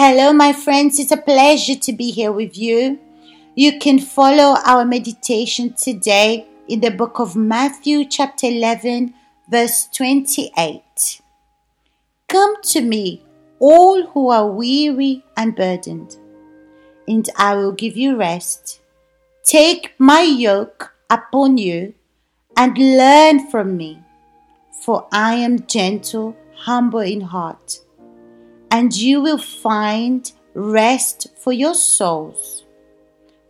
Hello, my friends. It's a pleasure to be here with you. You can follow our meditation today in the book of Matthew, chapter 11, verse 28. Come to me, all who are weary and burdened, and I will give you rest. Take my yoke upon you and learn from me, for I am gentle, humble in heart and you will find rest for your souls.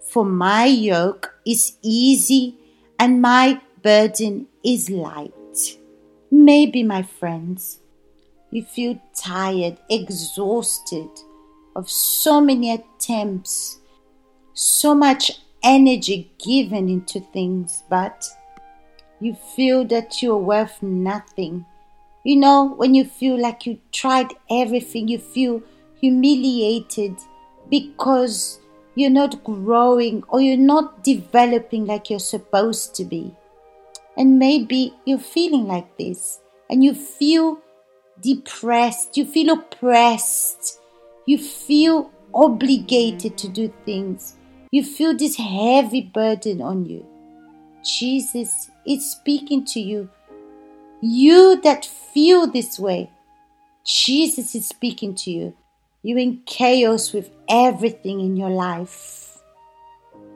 For my yoke is easy and my burden is light. Maybe, my friends, you feel tired, exhausted of so many attempts, so much energy given into things, but you feel that you're worth nothing you know, when you feel like you tried everything, you feel humiliated because you're not growing or you're not developing like you're supposed to be. And maybe you're feeling like this and you feel depressed, you feel oppressed, you feel obligated to do things, you feel this heavy burden on you. Jesus is speaking to you you that feel this way, Jesus is speaking to you. You're in chaos with everything in your life.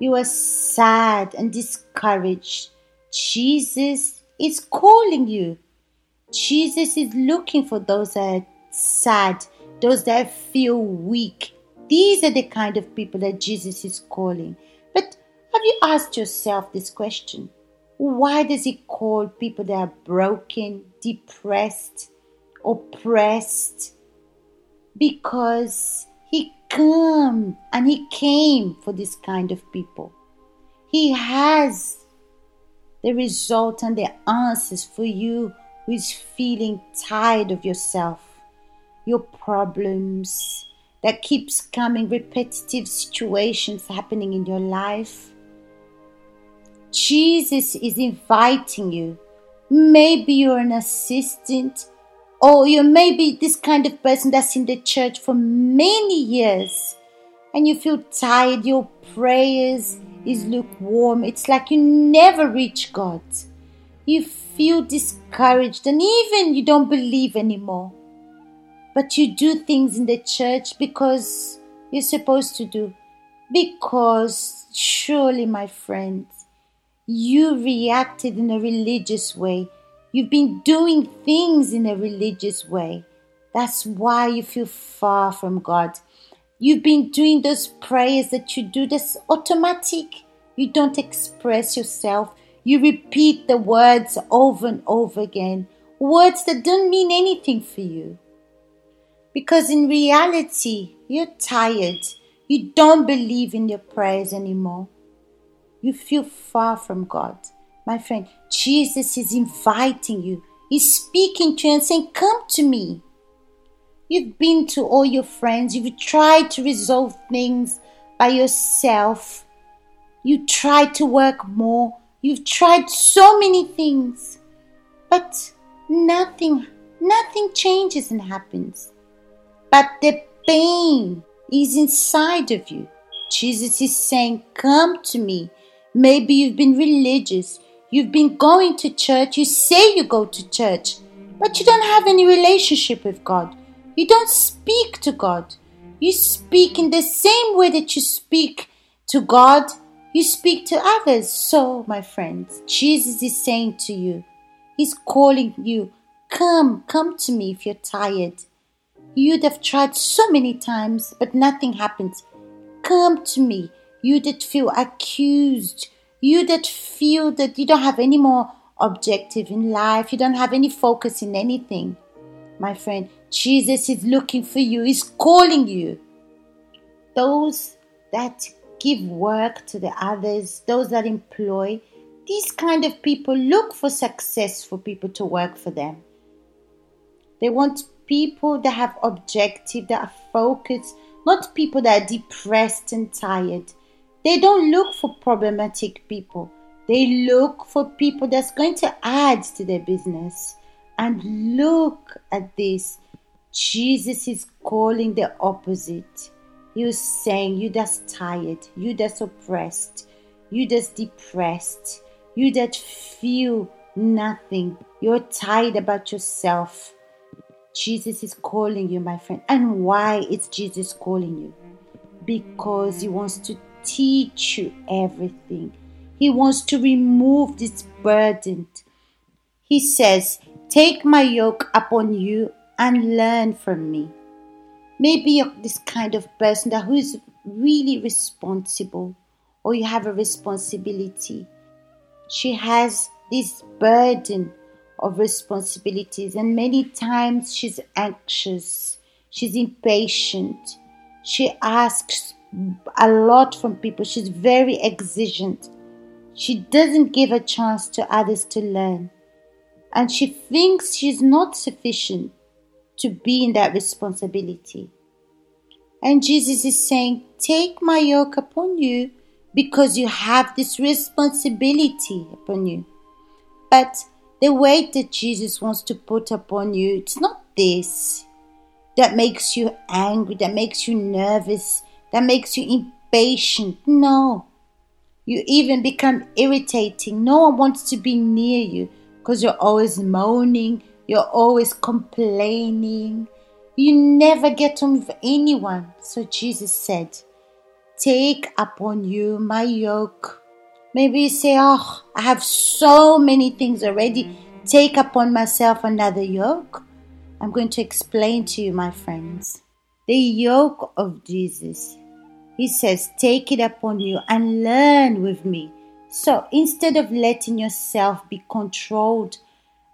You are sad and discouraged. Jesus is calling you. Jesus is looking for those that are sad, those that feel weak. These are the kind of people that Jesus is calling. But have you asked yourself this question? Why does he call people that are broken, depressed, oppressed? Because he came and he came for this kind of people. He has the result and the answers for you who is feeling tired of yourself, your problems that keeps coming, repetitive situations happening in your life Jesus is inviting you. Maybe you're an assistant, or you may be this kind of person that's in the church for many years and you feel tired, your prayers is lukewarm. It's like you never reach God. You feel discouraged and even you don't believe anymore. But you do things in the church because you're supposed to do. Because surely, my friends, you reacted in a religious way. You've been doing things in a religious way. That's why you feel far from God. You've been doing those prayers that you do that's automatic. You don't express yourself. You repeat the words over and over again. Words that don't mean anything for you. Because in reality, you're tired. You don't believe in your prayers anymore you feel far from God. My friend, Jesus is inviting you. He's speaking to you and saying, Come to me. You've been to all your friends. You've tried to resolve things by yourself. You tried to work more. You've tried so many things. But nothing, nothing changes and happens. But the pain is inside of you. Jesus is saying, Come to me. Maybe you've been religious. You've been going to church. You say you go to church, but you don't have any relationship with God. You don't speak to God. You speak in the same way that you speak to God, you speak to others. So, my friends, Jesus is saying to you, He's calling you, come, come to me if you're tired. You'd have tried so many times, but nothing happens. Come to me you that feel accused, you that feel that you don't have any more objective in life, you don't have any focus in anything. My friend, Jesus is looking for you, He's calling you. Those that give work to the others, those that employ, these kind of people look for successful people to work for them. They want people that have objective, that are focused, not people that are depressed and tired. They don't look for problematic people. They look for people that's going to add to their business. And look at this. Jesus is calling the opposite. He was saying, You that's tired, you that's oppressed, you that's depressed, you that feel nothing, you're tired about yourself. Jesus is calling you, my friend. And why is Jesus calling you? Because He wants to teach you everything. He wants to remove this burden. He says, Take my yoke upon you and learn from me. Maybe you're this kind of person that who's really responsible, or you have a responsibility. She has this burden of responsibilities, and many times she's anxious, she's impatient, she asks a lot from people, she's very exigent. She doesn't give a chance to others to learn, and she thinks she's not sufficient to be in that responsibility. And Jesus is saying, Take my yoke upon you because you have this responsibility upon you. But the weight that Jesus wants to put upon you, it's not this that makes you angry, that makes you nervous, that makes you impatient. No. You even become irritating. No one wants to be near you because you're always moaning, you're always complaining. You never get on with anyone. So Jesus said, Take upon you my yoke. Maybe you say, Oh, I have so many things already. Take upon myself another yoke. I'm going to explain to you, my friends. The yoke of Jesus. He says, Take it upon you and learn with me. So instead of letting yourself be controlled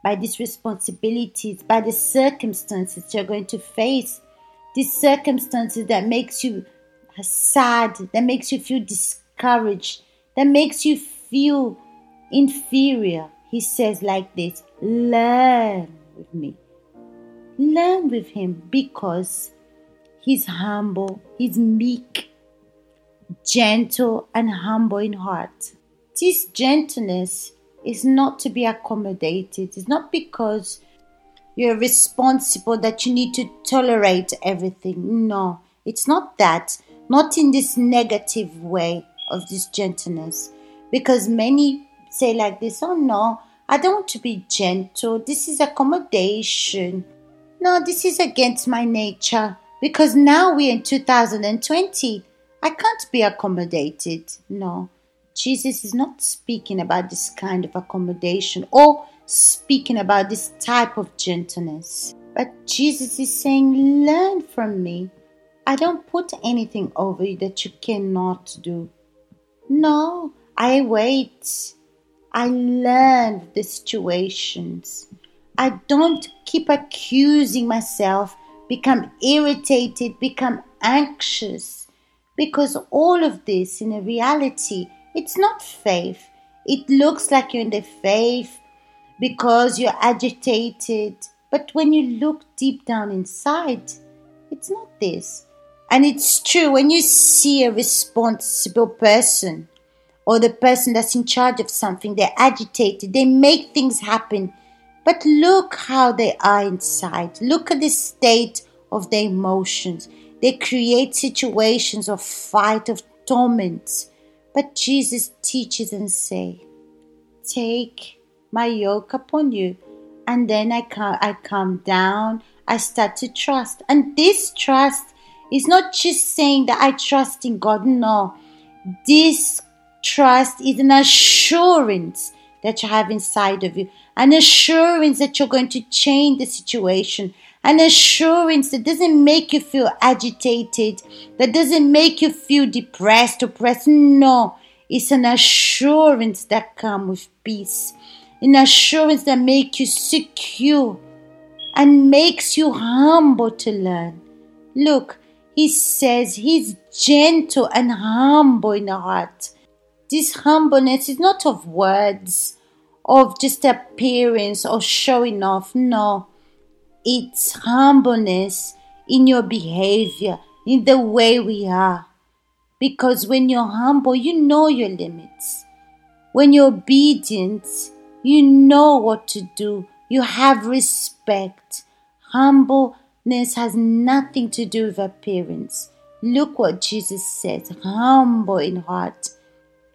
by these responsibilities, by the circumstances you're going to face, these circumstances that makes you sad, that makes you feel discouraged, that makes you feel inferior. He says like this, learn with me. Learn with him because he's humble, he's meek, gentle, and humble in heart. This gentleness is not to be accommodated. It's not because you're responsible that you need to tolerate everything. No, it's not that. Not in this negative way of this gentleness. Because many say like this, oh no, I don't want to be gentle. This is accommodation. No, this is against my nature. Because now we're in 2020. I can't be accommodated. No. Jesus is not speaking about this kind of accommodation or speaking about this type of gentleness. But Jesus is saying, Learn from me. I don't put anything over you that you cannot do. No, I wait. I learn the situations. I don't keep accusing myself, become irritated, become anxious. Because all of this, in a reality, it's not faith. It looks like you're in the faith because you're agitated. But when you look deep down inside, it's not this. And it's true when you see a responsible person or the person that's in charge of something, they're agitated, they make things happen. But look how they are inside. Look at the state of their emotions. They create situations of fight, of torment. But Jesus teaches and say, Take my yoke upon you. And then I come, I come down, I start to trust. And this trust is not just saying that I trust in God. No. This trust is an assurance that you have inside of you, an assurance that you're going to change the situation, an assurance that doesn't make you feel agitated, that doesn't make you feel depressed, oppressed. No, it's an assurance that comes with peace, an assurance that makes you secure and makes you humble to learn. Look, he says he's gentle and humble in heart. This humbleness is not of words, of just appearance or showing off. No, it's humbleness in your behavior, in the way we are. Because when you're humble, you know your limits. When you're obedient, you know what to do. You have respect. Humble Humbleness has nothing to do with appearance. Look what Jesus said humble in heart.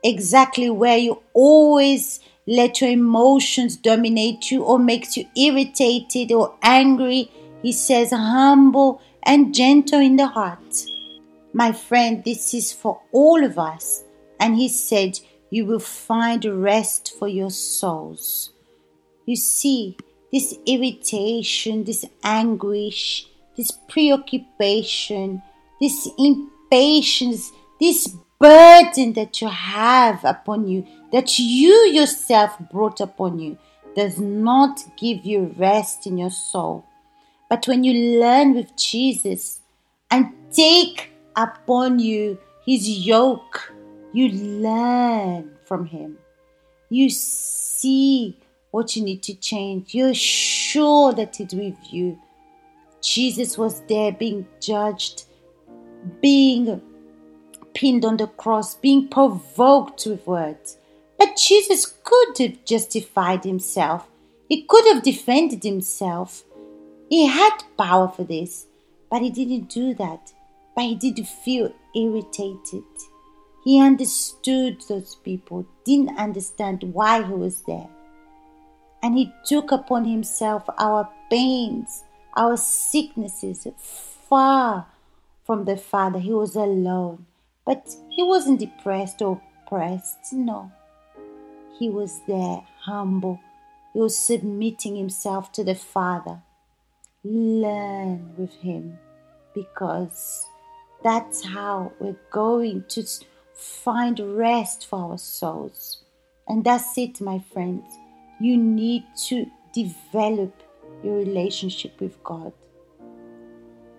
Exactly where you always let your emotions dominate you or makes you irritated or angry. He says humble and gentle in the heart. My friend, this is for all of us. And he said, You will find rest for your souls. You see, this irritation, this anguish, this preoccupation, this impatience, this burden that you have upon you, that you yourself brought upon you, does not give you rest in your soul. But when you learn with Jesus and take upon you his yoke, you learn from him. You see what you need to change. You're sure that it's with you. Jesus was there being judged, being pinned on the cross, being provoked with words. But Jesus could have justified himself. He could have defended himself. He had power for this, but he didn't do that. But he did feel irritated. He understood those people, didn't understand why he was there and He took upon Himself our pains, our sicknesses, far from the Father. He was alone, but He wasn't depressed or oppressed. No, He was there, humble. He was submitting Himself to the Father. Learn with Him because that's how we're going to find rest for our souls. And that's it, my friends you need to develop your relationship with God.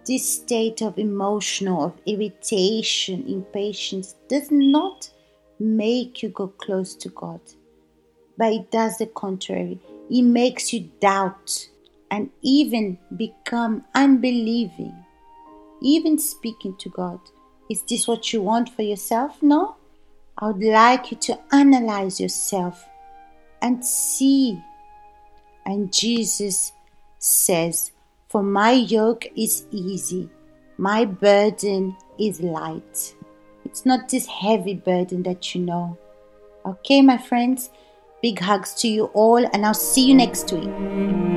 This state of emotional, of irritation, impatience does not make you go close to God, but it does the contrary. It makes you doubt and even become unbelieving, even speaking to God. Is this what you want for yourself? No. I would like you to analyze yourself and see. And Jesus says, For my yoke is easy, my burden is light. It's not this heavy burden that you know. Okay, my friends, big hugs to you all, and I'll see you next week.